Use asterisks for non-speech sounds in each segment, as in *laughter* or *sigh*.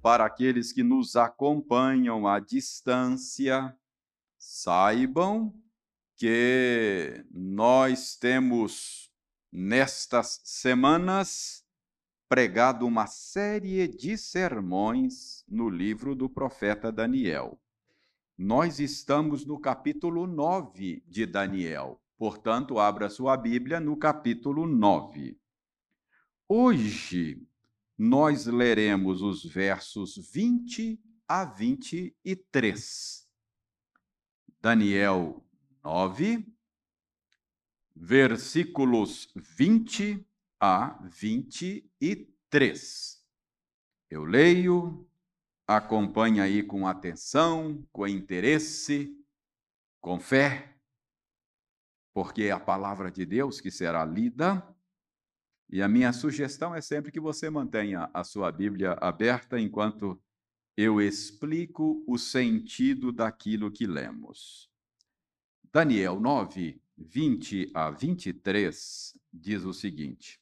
para aqueles que nos acompanham à distância, saibam que nós temos nestas semanas pregado uma série de sermões no livro do profeta Daniel. Nós estamos no capítulo 9 de Daniel, portanto, abra sua Bíblia no capítulo 9. Hoje nós leremos os versos 20 a 23. Daniel 9, versículos 20 a 23. Eu leio, acompanhe aí com atenção, com interesse, com fé, porque é a palavra de Deus que será lida e a minha sugestão é sempre que você mantenha a sua Bíblia aberta enquanto eu explico o sentido daquilo que lemos. Daniel 9, 20 a 23 diz o seguinte: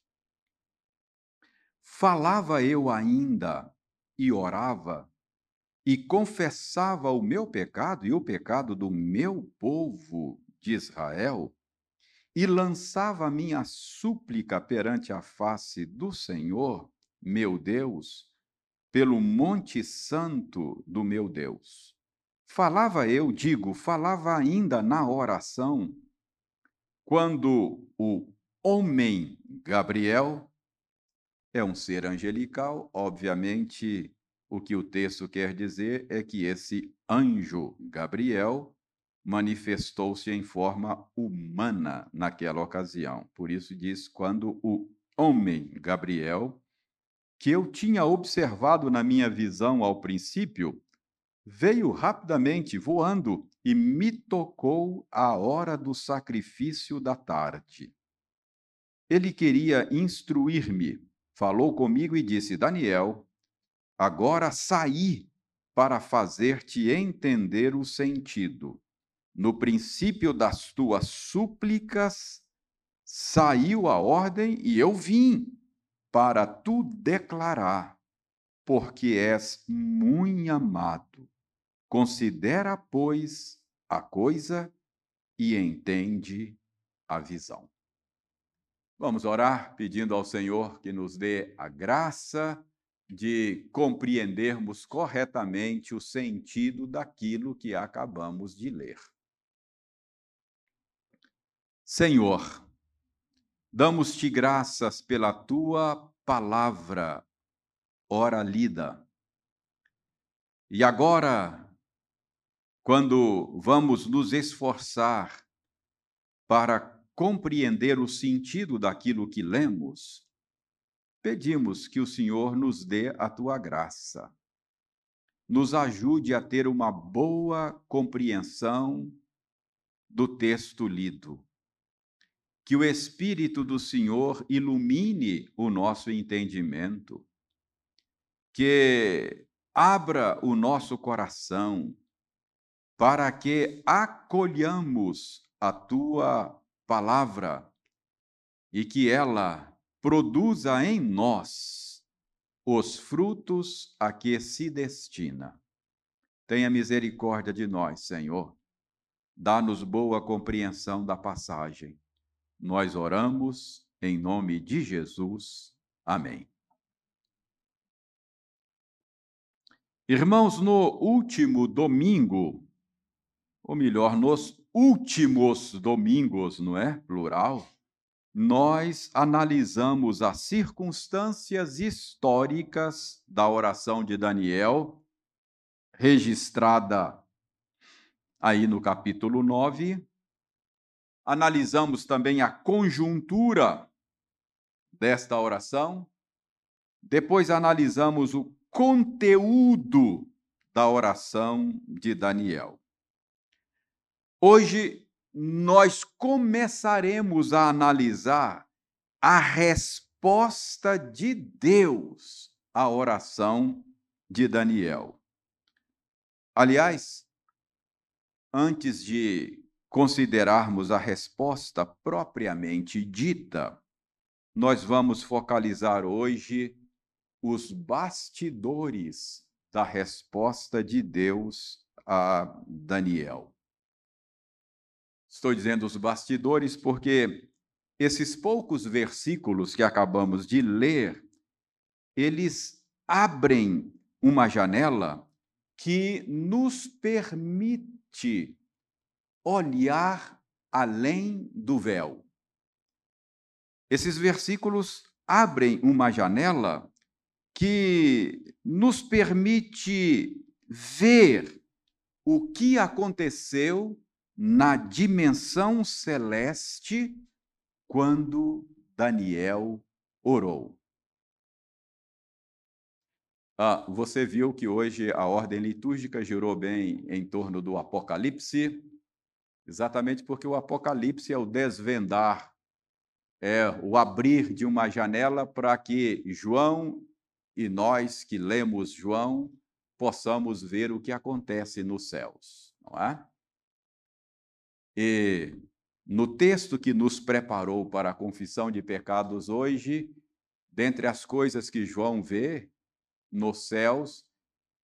Falava eu ainda e orava e confessava o meu pecado e o pecado do meu povo de Israel e lançava a minha súplica perante a face do Senhor, meu Deus, pelo Monte Santo do meu Deus. Falava eu, digo, falava ainda na oração, quando o homem Gabriel é um ser angelical, obviamente, o que o texto quer dizer é que esse anjo Gabriel manifestou-se em forma humana naquela ocasião. Por isso diz: quando o homem Gabriel, que eu tinha observado na minha visão ao princípio, veio rapidamente voando e me tocou à hora do sacrifício da tarde. Ele queria instruir-me, falou comigo e disse: Daniel, agora saí para fazer-te entender o sentido no princípio das tuas súplicas saiu a ordem e eu vim para tu declarar, porque és muito amado. Considera, pois, a coisa e entende a visão. Vamos orar pedindo ao Senhor que nos dê a graça de compreendermos corretamente o sentido daquilo que acabamos de ler. Senhor, damos-te graças pela tua palavra, ora lida. E agora, quando vamos nos esforçar para compreender o sentido daquilo que lemos, pedimos que o Senhor nos dê a tua graça. Nos ajude a ter uma boa compreensão do texto lido que o Espírito do Senhor ilumine o nosso entendimento, que abra o nosso coração para que acolhamos a tua palavra e que ela produza em nós os frutos a que se destina. Tenha misericórdia de nós, Senhor. Dá-nos boa compreensão da passagem nós oramos em nome de Jesus. Amém. Irmãos, no último domingo, ou melhor, nos últimos domingos, não é? Plural, nós analisamos as circunstâncias históricas da oração de Daniel, registrada aí no capítulo 9, analisamos também a conjuntura desta oração, depois analisamos o conteúdo da oração de Daniel. Hoje nós começaremos a analisar a resposta de Deus à oração de Daniel. Aliás, antes de considerarmos a resposta propriamente dita, nós vamos focalizar hoje os bastidores da resposta de Deus a Daniel. Estou dizendo os bastidores porque esses poucos versículos que acabamos de ler, eles abrem uma janela que nos permite olhar além do véu. Esses versículos abrem uma janela que nos permite ver o que aconteceu na dimensão celeste quando Daniel orou. Ah, você viu que hoje a ordem litúrgica girou bem em torno do Apocalipse, exatamente porque o Apocalipse é o desvendar, é o abrir de uma janela para que João e nós que lemos João possamos ver o que acontece nos céus, não é? E no texto que nos preparou para a confissão de pecados hoje, dentre as coisas que João vê, nos céus,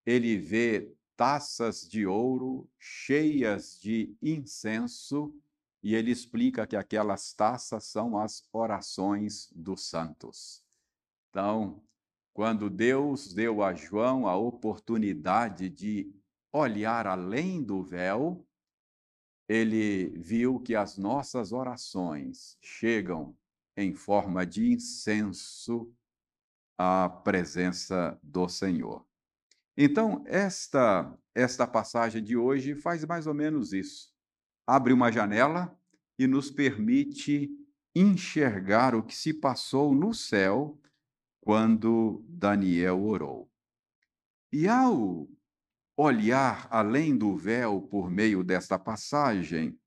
ele vê taças de ouro cheias de incenso e ele explica que aquelas taças são as orações dos santos. Então, quando Deus deu a João a oportunidade de olhar além do véu, ele viu que as nossas orações chegam em forma de incenso a presença do Senhor. Então, esta, esta passagem de hoje faz mais ou menos isso. Abre uma janela e nos permite enxergar o que se passou no céu quando Daniel orou. E ao olhar além do véu por meio desta passagem,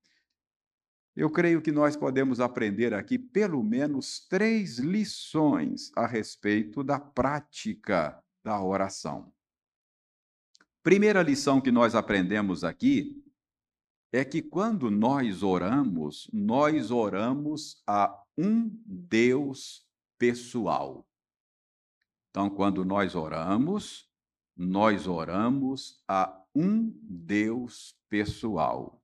eu creio que nós podemos aprender aqui pelo menos três lições a respeito da prática da oração. Primeira lição que nós aprendemos aqui é que quando nós oramos, nós oramos a um Deus pessoal. Então, quando nós oramos, nós oramos a um Deus pessoal.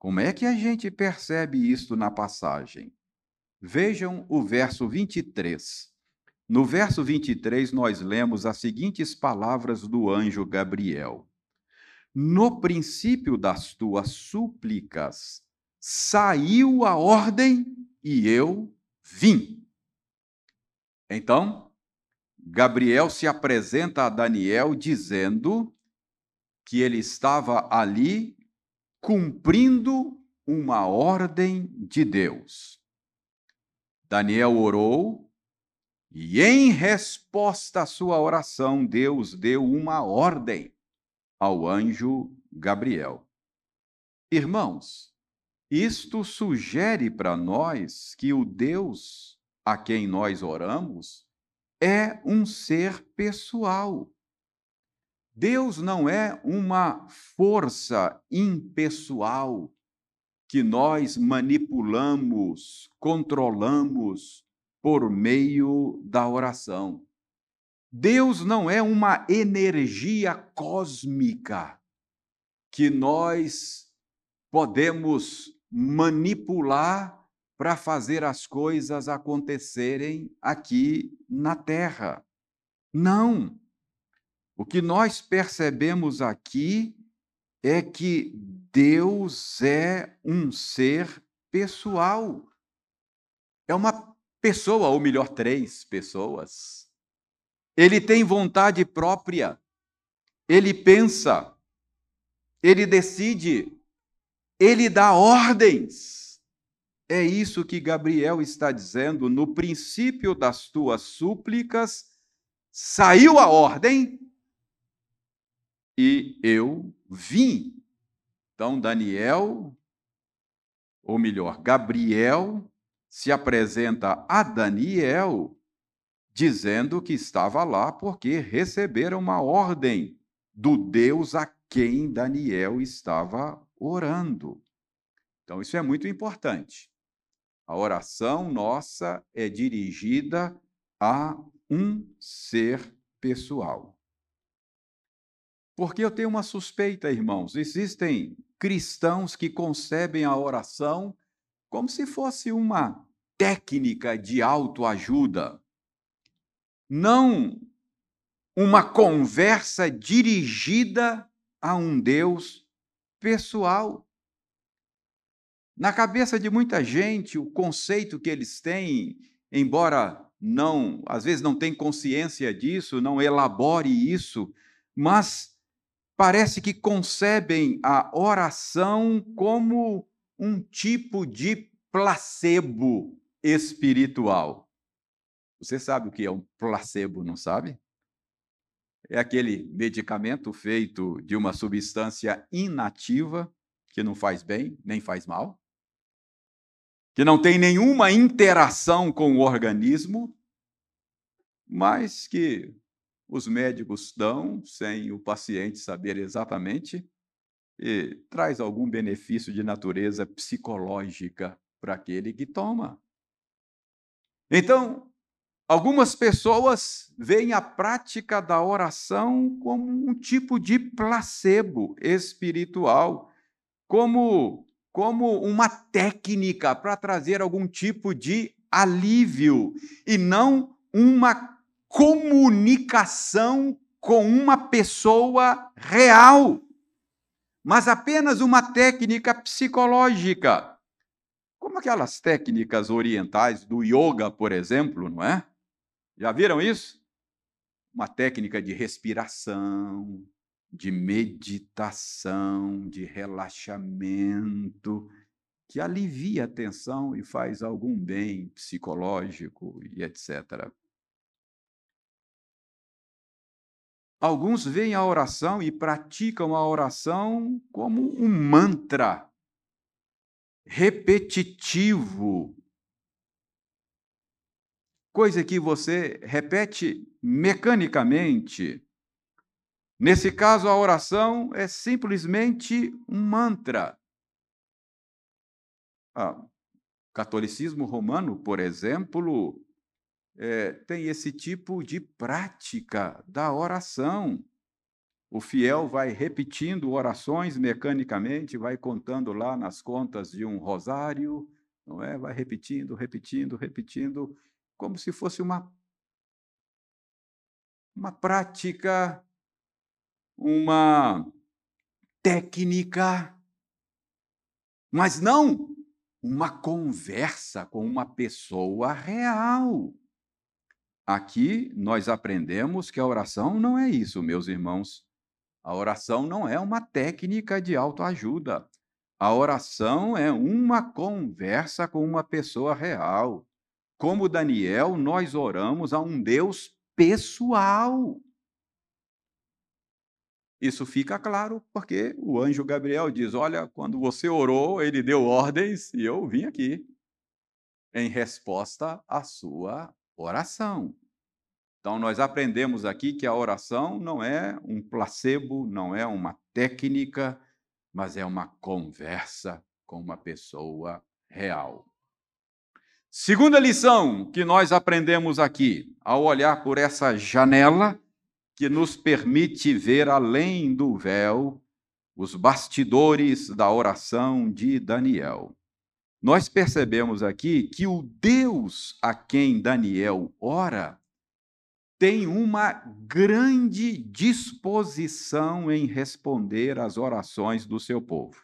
Como é que a gente percebe isto na passagem? Vejam o verso 23. No verso 23, nós lemos as seguintes palavras do anjo Gabriel: No princípio das tuas súplicas saiu a ordem e eu vim. Então, Gabriel se apresenta a Daniel dizendo que ele estava ali cumprindo uma ordem de Deus. Daniel orou e, em resposta à sua oração, Deus deu uma ordem ao anjo Gabriel. Irmãos, isto sugere para nós que o Deus a quem nós oramos é um ser pessoal. Deus não é uma força impessoal que nós manipulamos, controlamos por meio da oração. Deus não é uma energia cósmica que nós podemos manipular para fazer as coisas acontecerem aqui na terra. Não. O que nós percebemos aqui é que Deus é um ser pessoal. É uma pessoa, ou melhor, três pessoas. Ele tem vontade própria. Ele pensa. Ele decide. Ele dá ordens. É isso que Gabriel está dizendo. No princípio das tuas súplicas, saiu a ordem e eu vim. Então, Daniel, ou melhor, Gabriel, se apresenta a Daniel dizendo que estava lá porque receberam uma ordem do Deus a quem Daniel estava orando. Então, isso é muito importante. A oração nossa é dirigida a um ser pessoal. Porque eu tenho uma suspeita, irmãos. Existem cristãos que concebem a oração como se fosse uma técnica de autoajuda, não uma conversa dirigida a um Deus pessoal. Na cabeça de muita gente, o conceito que eles têm, embora não, às vezes não tem consciência disso, não elabore isso, mas parece que concebem a oração como um tipo de placebo espiritual. Você sabe o que é um placebo, não sabe? É aquele medicamento feito de uma substância inativa que não faz bem nem faz mal, que não tem nenhuma interação com o organismo, mas que os médicos dão sem o paciente saber exatamente traz algum benefício de natureza psicológica para aquele que toma. Então, algumas pessoas veem a prática da oração como um tipo de placebo espiritual, como como uma técnica para trazer algum tipo de alívio e não uma comunicação com uma pessoa real, mas apenas uma técnica psicológica. Como aquelas técnicas orientais do yoga, por exemplo, não é? Já viram isso? Uma técnica de respiração, de meditação, de relaxamento, que alivia a tensão e faz algum bem psicológico e etc. Alguns veem a oração e praticam a oração como um mantra repetitivo. Coisa que você repete mecanicamente. Nesse caso, a oração é simplesmente um mantra. Ah, o catolicismo romano, por exemplo, é, tem esse tipo de prática da oração. O fiel vai repetindo orações mecanicamente, vai contando lá nas contas de um rosário, não é? Vai repetindo, repetindo, repetindo, como se fosse uma uma prática, uma técnica, mas não uma conversa com uma pessoa real. Aqui nós aprendemos que a oração não é isso, meus irmãos. A oração não é uma técnica de autoajuda. A oração é uma conversa com uma pessoa real. Como Daniel, nós oramos a um Deus pessoal. Isso fica claro porque o anjo Gabriel diz: Olha, quando você orou, ele deu ordens e eu vim aqui em resposta à sua oração. Então, nós aprendemos aqui que a oração não é um placebo, não é uma técnica, mas é uma conversa com uma pessoa real. Segunda lição que nós aprendemos aqui, ao olhar por essa janela que nos permite ver além do véu os bastidores da oração de Daniel. Nós percebemos aqui que o Deus a quem Daniel ora tem uma grande disposição em responder às orações do seu povo.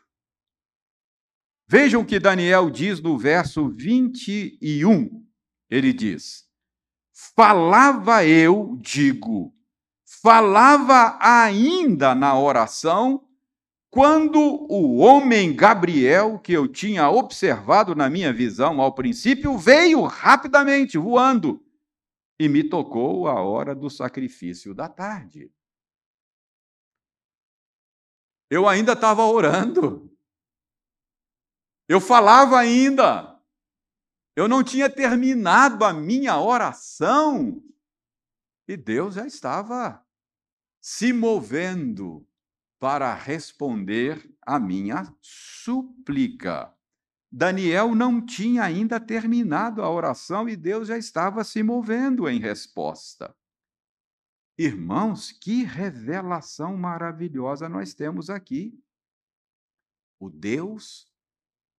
Vejam o que Daniel diz no verso 21. Ele diz: Falava eu, digo, falava ainda na oração, quando o homem Gabriel, que eu tinha observado na minha visão ao princípio, veio rapidamente, voando e me tocou a hora do sacrifício da tarde. Eu ainda estava orando. Eu falava ainda. Eu não tinha terminado a minha oração. E Deus já estava se movendo para responder a minha súplica. Daniel não tinha ainda terminado a oração e Deus já estava se movendo em resposta. Irmãos, que revelação maravilhosa nós temos aqui. O Deus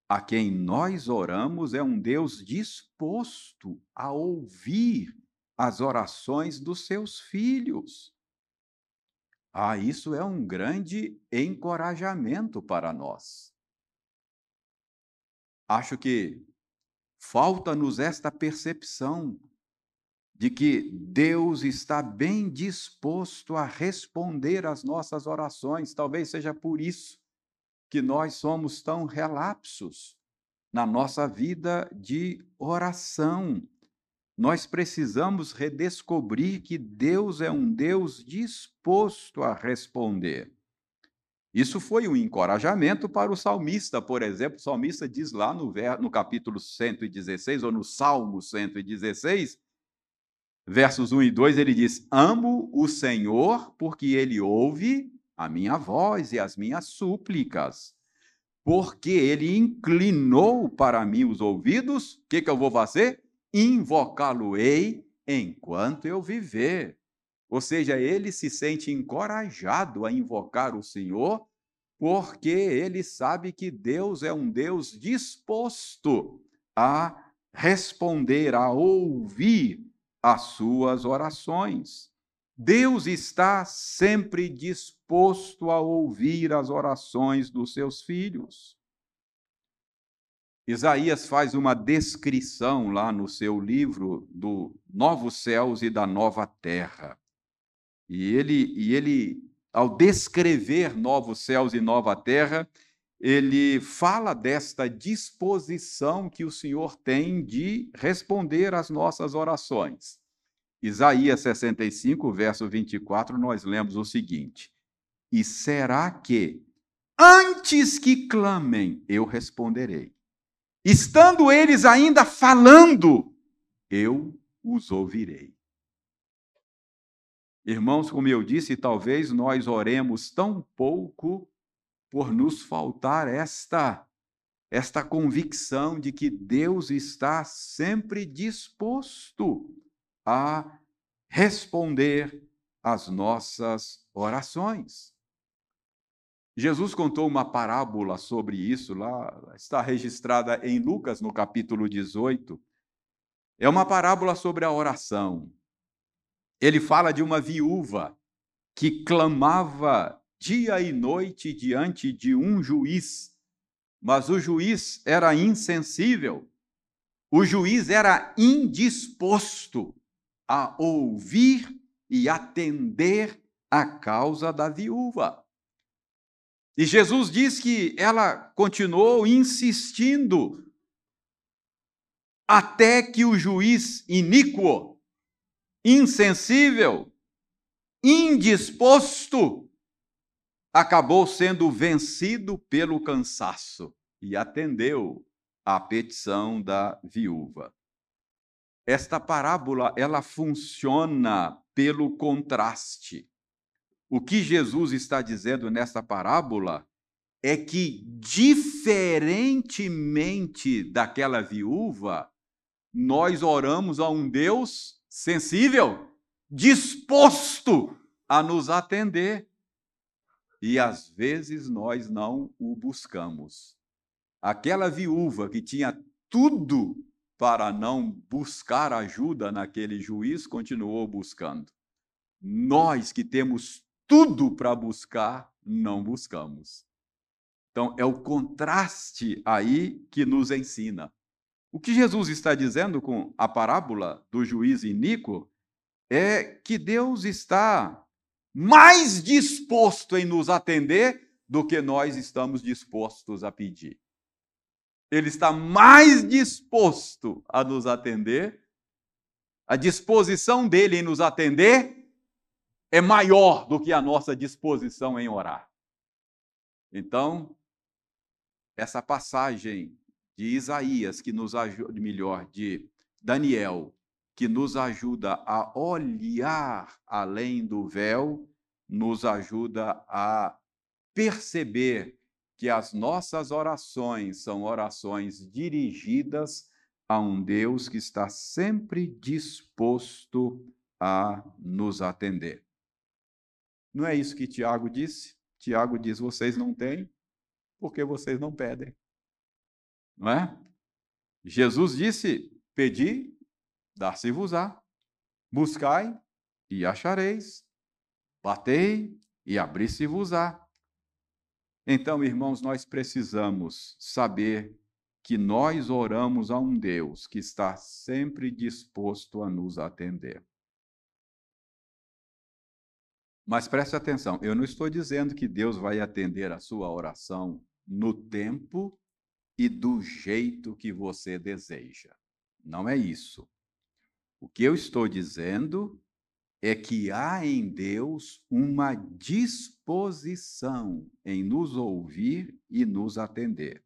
a quem nós oramos é um Deus disposto a ouvir as orações dos seus filhos. Ah, isso é um grande encorajamento para nós. Acho que falta-nos esta percepção de que Deus está bem disposto a responder às nossas orações. Talvez seja por isso que nós somos tão relapsos na nossa vida de oração. Nós precisamos redescobrir que Deus é um Deus disposto a responder. Isso foi um encorajamento para o salmista, por exemplo. O salmista diz lá no, no capítulo 116, ou no Salmo 116, versos 1 e 2, ele diz: Amo o Senhor porque ele ouve a minha voz e as minhas súplicas. Porque ele inclinou para mim os ouvidos, o que, que eu vou fazer? Invocá-lo-ei enquanto eu viver. Ou seja, ele se sente encorajado a invocar o Senhor, porque ele sabe que Deus é um Deus disposto a responder, a ouvir as suas orações. Deus está sempre disposto a ouvir as orações dos seus filhos. Isaías faz uma descrição lá no seu livro do Novos Céus e da Nova Terra. E ele, e ele ao descrever novos céus e nova terra, ele fala desta disposição que o Senhor tem de responder às nossas orações. Isaías 65, verso 24, nós lemos o seguinte: E será que, antes que clamem, eu responderei? Estando eles ainda falando, eu os ouvirei. Irmãos, como eu disse, talvez nós oremos tão pouco por nos faltar esta esta convicção de que Deus está sempre disposto a responder às nossas orações. Jesus contou uma parábola sobre isso, lá está registrada em Lucas, no capítulo 18. É uma parábola sobre a oração. Ele fala de uma viúva que clamava dia e noite diante de um juiz, mas o juiz era insensível, o juiz era indisposto a ouvir e atender a causa da viúva. E Jesus diz que ela continuou insistindo até que o juiz iníquo, insensível, indisposto, acabou sendo vencido pelo cansaço e atendeu à petição da viúva. Esta parábola, ela funciona pelo contraste. O que Jesus está dizendo nesta parábola é que, diferentemente daquela viúva, nós oramos a um Deus sensível, disposto a nos atender e às vezes nós não o buscamos. Aquela viúva que tinha tudo para não buscar ajuda naquele juiz, continuou buscando. Nós que temos tudo para buscar, não buscamos. Então, é o contraste aí que nos ensina. O que Jesus está dizendo com a parábola do juiz iníquo é que Deus está mais disposto em nos atender do que nós estamos dispostos a pedir. Ele está mais disposto a nos atender, a disposição dele em nos atender é maior do que a nossa disposição em orar. Então, essa passagem de Isaías que nos ajuda, melhor, de Daniel, que nos ajuda a olhar além do véu, nos ajuda a perceber que as nossas orações são orações dirigidas a um Deus que está sempre disposto a nos atender. Não é isso que Tiago disse? Tiago diz: vocês não têm porque vocês não pedem. Não é? Jesus disse: pedi, dar-se-vos-á. Buscai e achareis. Batei e abri-se-vos-á. Então, irmãos, nós precisamos saber que nós oramos a um Deus que está sempre disposto a nos atender. Mas preste atenção, eu não estou dizendo que Deus vai atender a sua oração no tempo e do jeito que você deseja. Não é isso. O que eu estou dizendo é que há em Deus uma disposição em nos ouvir e nos atender.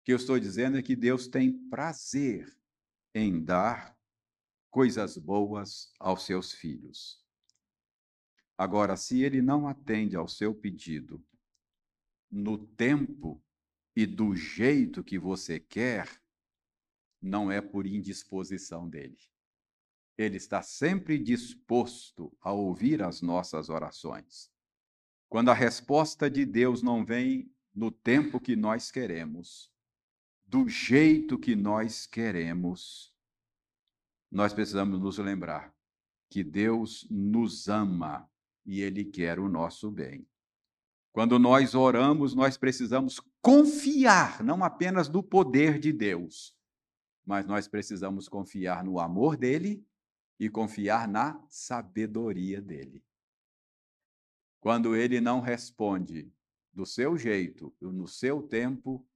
O que eu estou dizendo é que Deus tem prazer em dar coisas boas aos seus filhos. Agora, se ele não atende ao seu pedido no tempo e do jeito que você quer, não é por indisposição dele. Ele está sempre disposto a ouvir as nossas orações. Quando a resposta de Deus não vem no tempo que nós queremos, do jeito que nós queremos, nós precisamos nos lembrar que Deus nos ama e Ele quer o nosso bem. Quando nós oramos, nós precisamos confiar não apenas no poder de Deus, mas nós precisamos confiar no amor dele e confiar na sabedoria dele. Quando ele não responde do seu jeito, no seu tempo,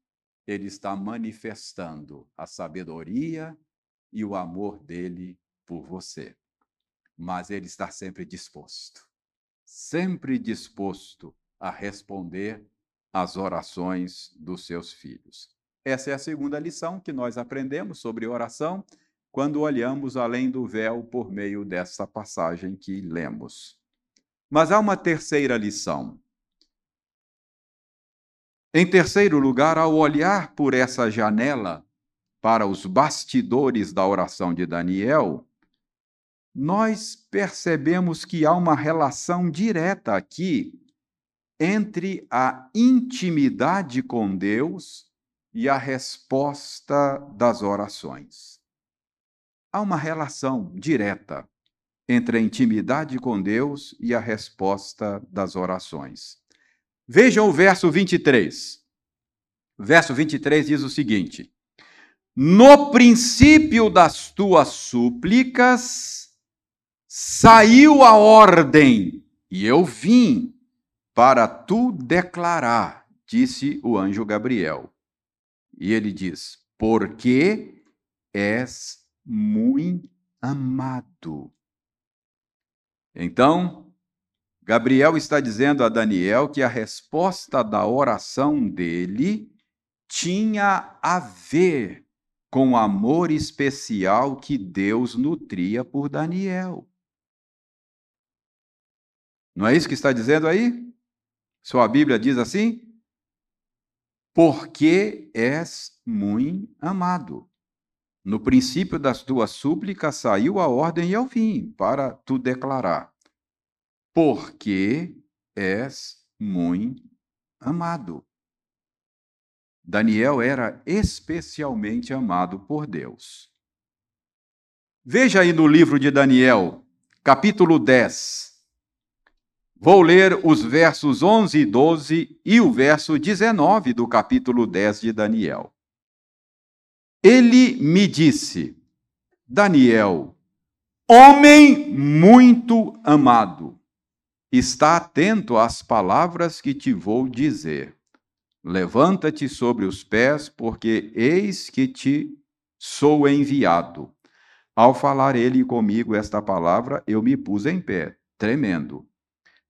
ele está manifestando a sabedoria e o amor dele por você. Mas ele está sempre disposto, sempre disposto a responder às orações dos seus filhos. Essa é a segunda lição que nós aprendemos sobre oração quando olhamos além do véu por meio dessa passagem que lemos. Mas há uma terceira lição. Em terceiro lugar, ao olhar por essa janela para os bastidores da oração de Daniel, nós percebemos que há uma relação direta aqui entre a intimidade com Deus e a resposta das orações. Há uma relação direta entre a intimidade com Deus e a resposta das orações. Vejam o verso 23. Verso 23 diz o seguinte: No princípio das tuas súplicas saiu a ordem, e eu vim para tu declarar, disse o anjo Gabriel. E ele diz: Porque és muito amado. Então, Gabriel está dizendo a Daniel que a resposta da oração dele tinha a ver com o amor especial que Deus nutria por Daniel. Não é isso que está dizendo aí? Sua Bíblia diz assim? Porque és muito amado. No princípio das tuas súplicas saiu a ordem e eu vim para tu declarar. Porque és muito amado. Daniel era especialmente amado por Deus. Veja aí no livro de Daniel, capítulo 10, Vou ler os versos 11 e 12 e o verso 19 do capítulo 10 de Daniel. Ele me disse: Daniel, homem muito amado, está atento às palavras que te vou dizer. Levanta-te sobre os pés, porque eis que te sou enviado. Ao falar ele comigo esta palavra, eu me pus em pé, tremendo.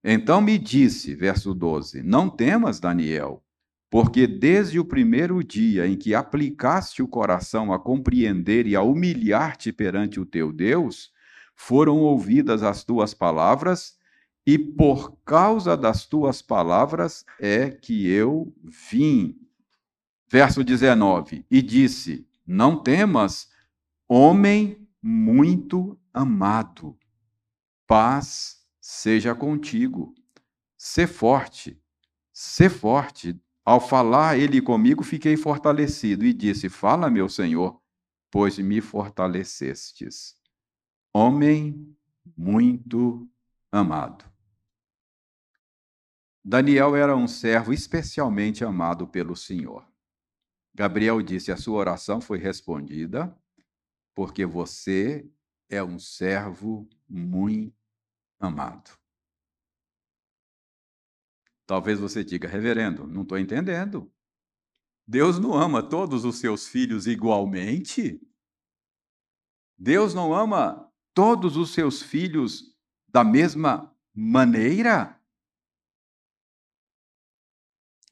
Então me disse, verso 12: Não temas, Daniel, porque desde o primeiro dia em que aplicaste o coração a compreender e a humilhar-te perante o teu Deus, foram ouvidas as tuas palavras, e por causa das tuas palavras é que eu vim. Verso 19: E disse: Não temas, homem muito amado, paz seja contigo. Sê forte, sê forte. Ao falar ele comigo, fiquei fortalecido e disse: Fala, meu Senhor, pois me fortalecestes. Homem muito amado. Daniel era um servo especialmente amado pelo Senhor. Gabriel disse: A sua oração foi respondida, porque você é um servo muito amado. Talvez você diga, reverendo, não estou entendendo. Deus não ama todos os seus filhos igualmente? Deus não ama todos os seus filhos da mesma maneira?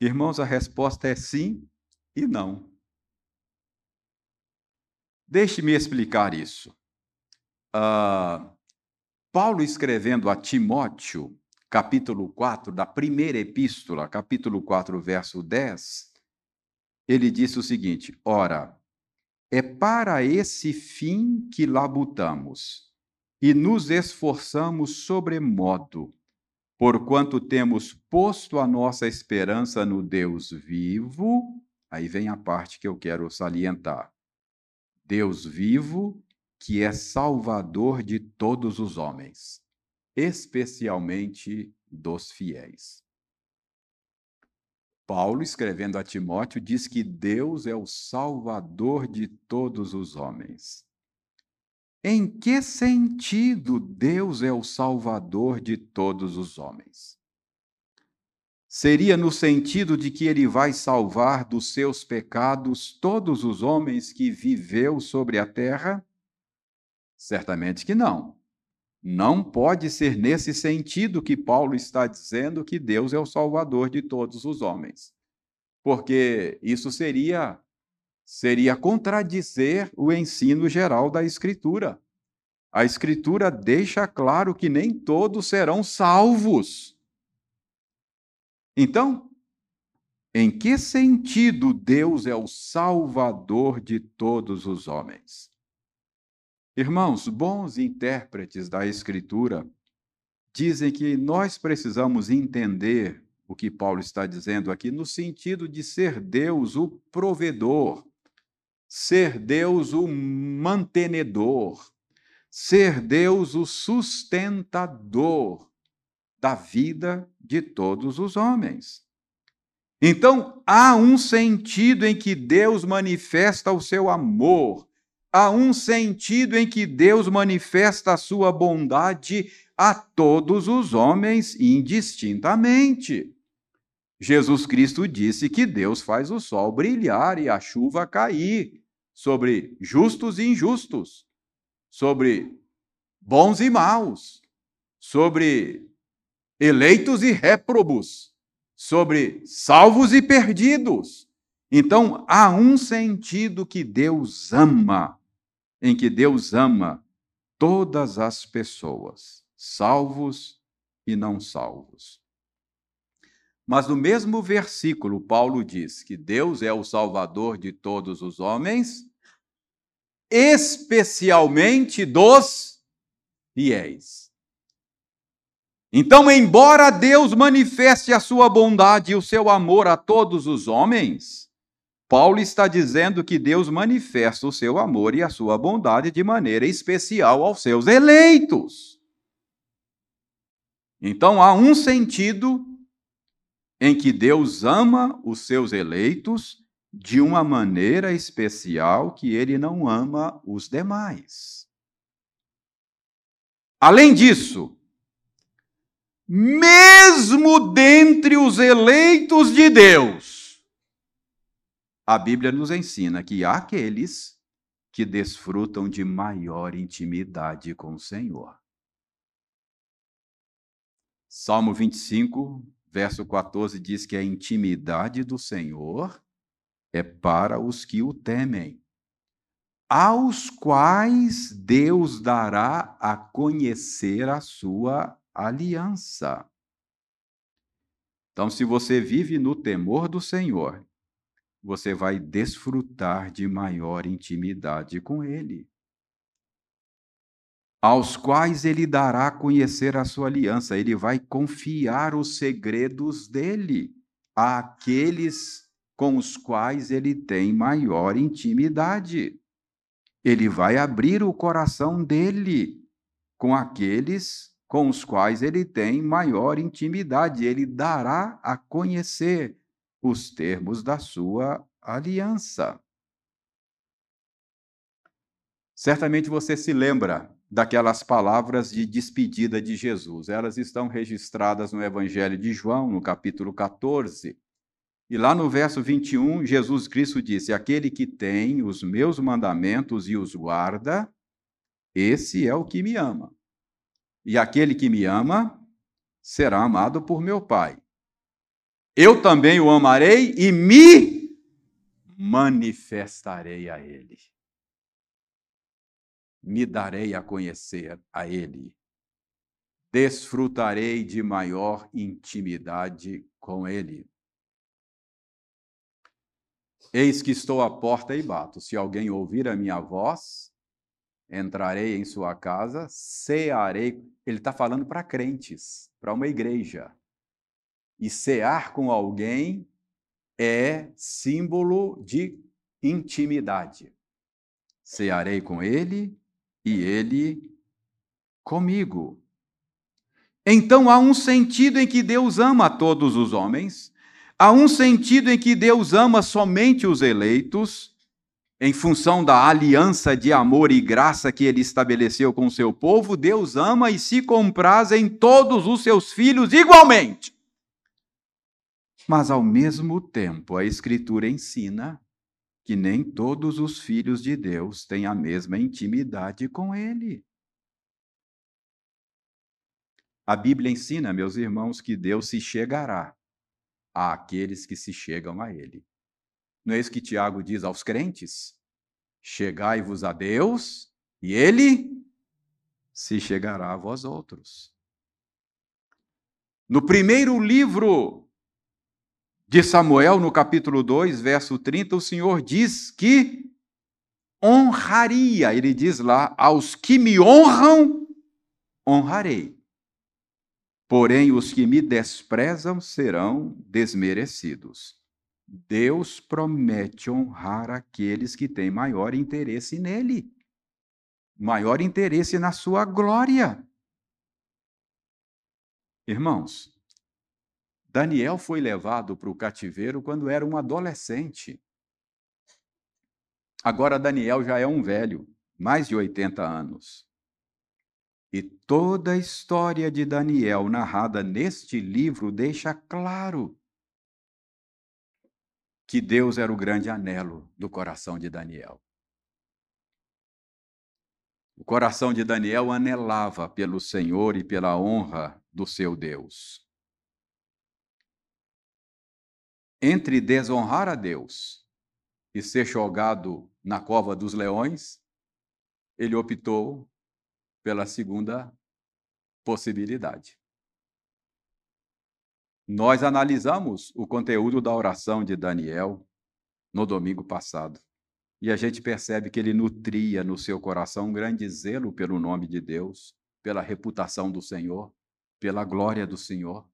Irmãos, a resposta é sim e não. Deixe-me explicar isso. Uh, Paulo escrevendo a Timóteo, capítulo 4, da primeira epístola, capítulo 4, verso 10, ele disse o seguinte: Ora, é para esse fim que labutamos e nos esforçamos sobremodo, porquanto temos posto a nossa esperança no Deus vivo. Aí vem a parte que eu quero salientar. Deus vivo que é salvador de todos os homens, especialmente dos fiéis. Paulo, escrevendo a Timóteo, diz que Deus é o salvador de todos os homens. Em que sentido Deus é o salvador de todos os homens? Seria no sentido de que ele vai salvar dos seus pecados todos os homens que viveu sobre a terra? Certamente que não. Não pode ser nesse sentido que Paulo está dizendo que Deus é o salvador de todos os homens. Porque isso seria seria contradizer o ensino geral da escritura. A escritura deixa claro que nem todos serão salvos. Então, em que sentido Deus é o salvador de todos os homens? Irmãos, bons intérpretes da Escritura dizem que nós precisamos entender o que Paulo está dizendo aqui no sentido de ser Deus o provedor, ser Deus o mantenedor, ser Deus o sustentador da vida de todos os homens. Então, há um sentido em que Deus manifesta o seu amor, há um sentido em que Deus manifesta a sua bondade a todos os homens indistintamente. Jesus Cristo disse que Deus faz o sol brilhar e a chuva cair sobre justos e injustos, sobre bons e maus, sobre eleitos e réprobos, sobre salvos e perdidos. Então, há um sentido que Deus ama em que Deus ama todas as pessoas, salvos e não salvos. Mas no mesmo versículo, Paulo diz que Deus é o Salvador de todos os homens, especialmente dos fiéis. Então, embora Deus manifeste a sua bondade e o seu amor a todos os homens, Paulo está dizendo que Deus manifesta o seu amor e a sua bondade de maneira especial aos seus eleitos. Então há um sentido em que Deus ama os seus eleitos de uma maneira especial que ele não ama os demais. Além disso, mesmo dentre os eleitos de Deus, a Bíblia nos ensina que há aqueles que desfrutam de maior intimidade com o Senhor. Salmo 25, verso 14 diz que a intimidade do Senhor é para os que o temem, aos quais Deus dará a conhecer a sua aliança. Então, se você vive no temor do Senhor você vai desfrutar de maior intimidade com Ele. aos quais ele dará a conhecer a sua aliança. Ele vai confiar os segredos dele àqueles com os quais ele tem maior intimidade. Ele vai abrir o coração dele com aqueles com os quais ele tem maior intimidade. Ele dará a conhecer os termos da sua aliança. Certamente você se lembra daquelas palavras de despedida de Jesus. Elas estão registradas no Evangelho de João, no capítulo 14. E lá no verso 21, Jesus Cristo disse: Aquele que tem os meus mandamentos e os guarda, esse é o que me ama. E aquele que me ama será amado por meu Pai. Eu também o amarei e me manifestarei a ele. Me darei a conhecer a ele. Desfrutarei de maior intimidade com ele. Eis que estou à porta e bato. Se alguém ouvir a minha voz, entrarei em sua casa, cearei. Ele está falando para crentes, para uma igreja. E cear com alguém é símbolo de intimidade. Cearei com ele e ele comigo. Então há um sentido em que Deus ama todos os homens, há um sentido em que Deus ama somente os eleitos, em função da aliança de amor e graça que ele estabeleceu com o seu povo, Deus ama e se compraz em todos os seus filhos igualmente. Mas, ao mesmo tempo, a Escritura ensina que nem todos os filhos de Deus têm a mesma intimidade com Ele. A Bíblia ensina, meus irmãos, que Deus se chegará àqueles que se chegam a Ele. Não é isso que Tiago diz aos crentes? Chegai-vos a Deus e Ele se chegará a vós outros. No primeiro livro de Samuel, no capítulo 2, verso 30, o Senhor diz que honraria, ele diz lá, aos que me honram, honrarei. Porém, os que me desprezam serão desmerecidos. Deus promete honrar aqueles que têm maior interesse nele, maior interesse na sua glória. Irmãos, Daniel foi levado para o cativeiro quando era um adolescente. Agora Daniel já é um velho, mais de 80 anos. E toda a história de Daniel narrada neste livro deixa claro que Deus era o grande anelo do coração de Daniel. O coração de Daniel anelava pelo Senhor e pela honra do seu Deus. Entre desonrar a Deus e ser jogado na cova dos leões, ele optou pela segunda possibilidade. Nós analisamos o conteúdo da oração de Daniel no domingo passado. E a gente percebe que ele nutria no seu coração um grande zelo pelo nome de Deus, pela reputação do Senhor, pela glória do Senhor.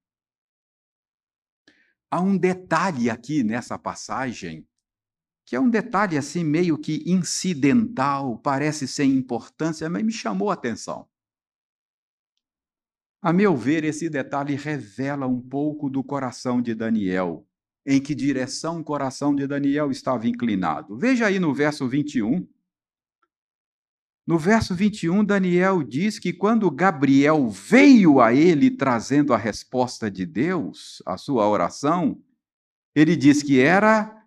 Há um detalhe aqui nessa passagem, que é um detalhe assim meio que incidental, parece sem importância, mas me chamou a atenção. A meu ver, esse detalhe revela um pouco do coração de Daniel, em que direção o coração de Daniel estava inclinado. Veja aí no verso 21. No verso 21, Daniel diz que quando Gabriel veio a ele trazendo a resposta de Deus, a sua oração, ele diz que era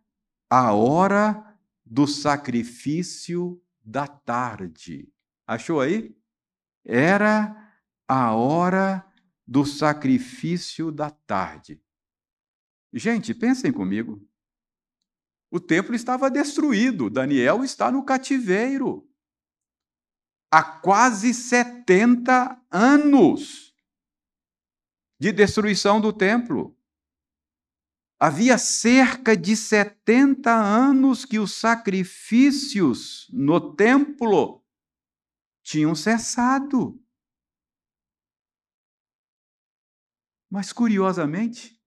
a hora do sacrifício da tarde. Achou aí? Era a hora do sacrifício da tarde. Gente, pensem comigo. O templo estava destruído, Daniel está no cativeiro há quase 70 anos de destruição do templo. Havia cerca de 70 anos que os sacrifícios no templo tinham cessado. Mas, curiosamente,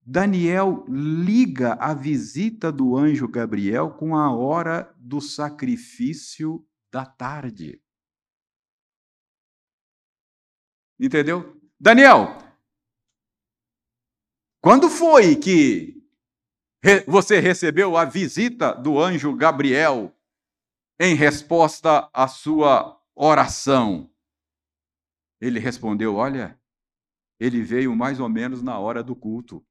Daniel liga a visita do anjo Gabriel com a hora do sacrifício da tarde. Entendeu? Daniel, quando foi que você recebeu a visita do anjo Gabriel em resposta à sua oração? Ele respondeu: Olha, ele veio mais ou menos na hora do culto.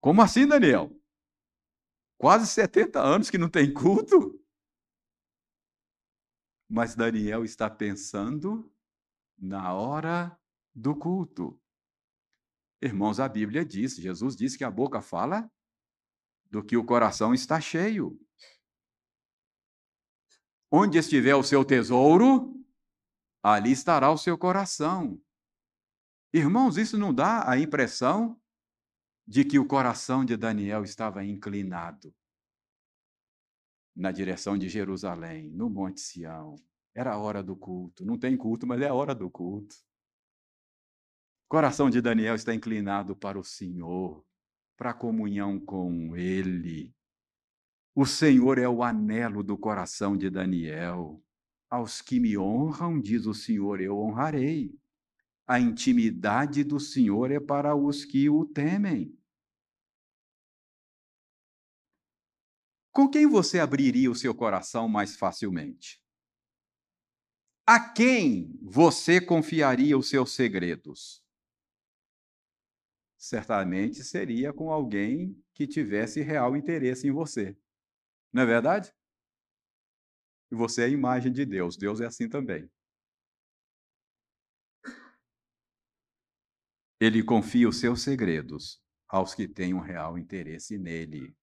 Como assim, Daniel? Quase 70 anos que não tem culto? Mas Daniel está pensando na hora do culto. Irmãos, a Bíblia diz, Jesus disse que a boca fala do que o coração está cheio. Onde estiver o seu tesouro, ali estará o seu coração. Irmãos, isso não dá a impressão de que o coração de Daniel estava inclinado na direção de Jerusalém, no Monte Sião. Era a hora do culto. Não tem culto, mas é a hora do culto. O coração de Daniel está inclinado para o Senhor, para a comunhão com Ele. O Senhor é o anelo do coração de Daniel. Aos que me honram, diz o Senhor, eu honrarei. A intimidade do Senhor é para os que o temem. Com quem você abriria o seu coração mais facilmente? A quem você confiaria os seus segredos? Certamente seria com alguém que tivesse real interesse em você. Não é verdade? E você é a imagem de Deus. Deus é assim também. Ele confia os seus segredos aos que têm um real interesse nele.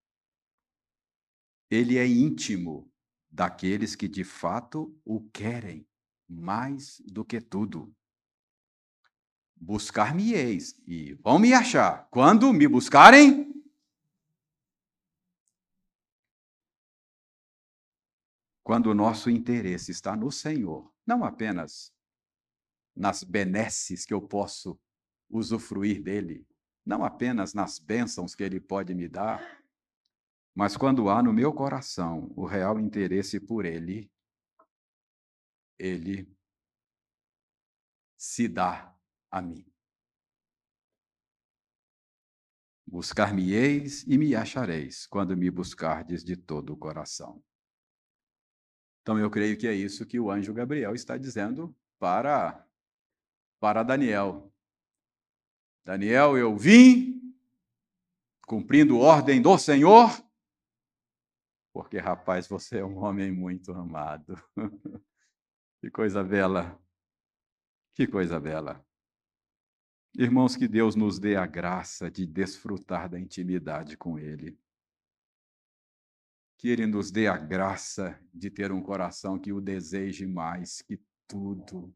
Ele é íntimo daqueles que de fato o querem mais do que tudo. Buscar-me-eis e vão me achar. Quando me buscarem, quando o nosso interesse está no Senhor, não apenas nas benesses que eu posso usufruir dele, não apenas nas bênçãos que ele pode me dar, mas quando há no meu coração o real interesse por ele, ele se dá a mim. Buscar-me-eis e me achareis, quando me buscardes de todo o coração. Então eu creio que é isso que o anjo Gabriel está dizendo para para Daniel. Daniel, eu vim cumprindo ordem do Senhor, porque rapaz, você é um homem muito amado. *laughs* que coisa bela. Que coisa bela. Irmãos, que Deus nos dê a graça de desfrutar da intimidade com Ele que Ele nos dê a graça de ter um coração que o deseje mais que tudo,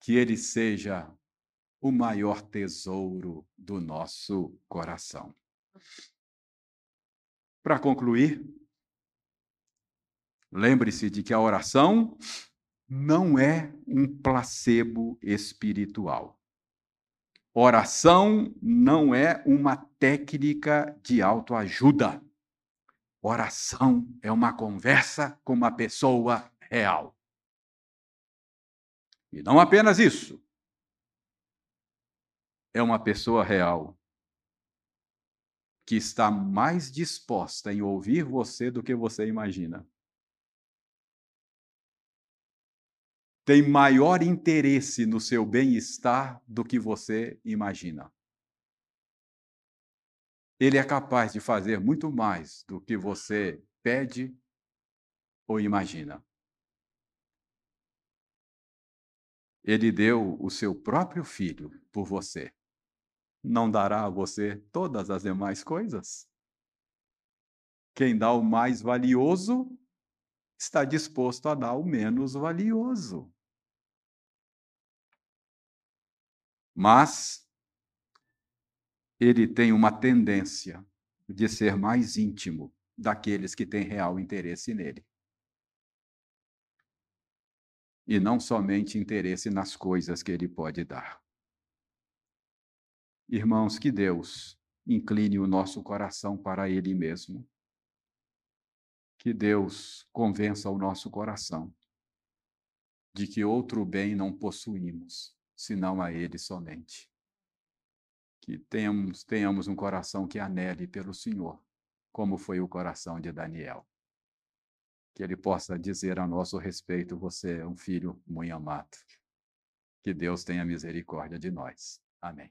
que Ele seja o maior tesouro do nosso coração. Para concluir, lembre-se de que a oração não é um placebo espiritual. Oração não é uma técnica de autoajuda. Oração é uma conversa com uma pessoa real. E não apenas isso. É uma pessoa real que está mais disposta em ouvir você do que você imagina. Tem maior interesse no seu bem-estar do que você imagina. Ele é capaz de fazer muito mais do que você pede ou imagina. Ele deu o seu próprio filho por você. Não dará a você todas as demais coisas? Quem dá o mais valioso está disposto a dar o menos valioso. Mas ele tem uma tendência de ser mais íntimo daqueles que têm real interesse nele. E não somente interesse nas coisas que ele pode dar. Irmãos, que Deus incline o nosso coração para ele mesmo. Que Deus convença o nosso coração de que outro bem não possuímos, senão a ele somente. Que tenhamos, tenhamos um coração que anele pelo Senhor como foi o coração de Daniel. Que ele possa dizer a nosso respeito: Você é um filho muito amado. Que Deus tenha misericórdia de nós. Amém.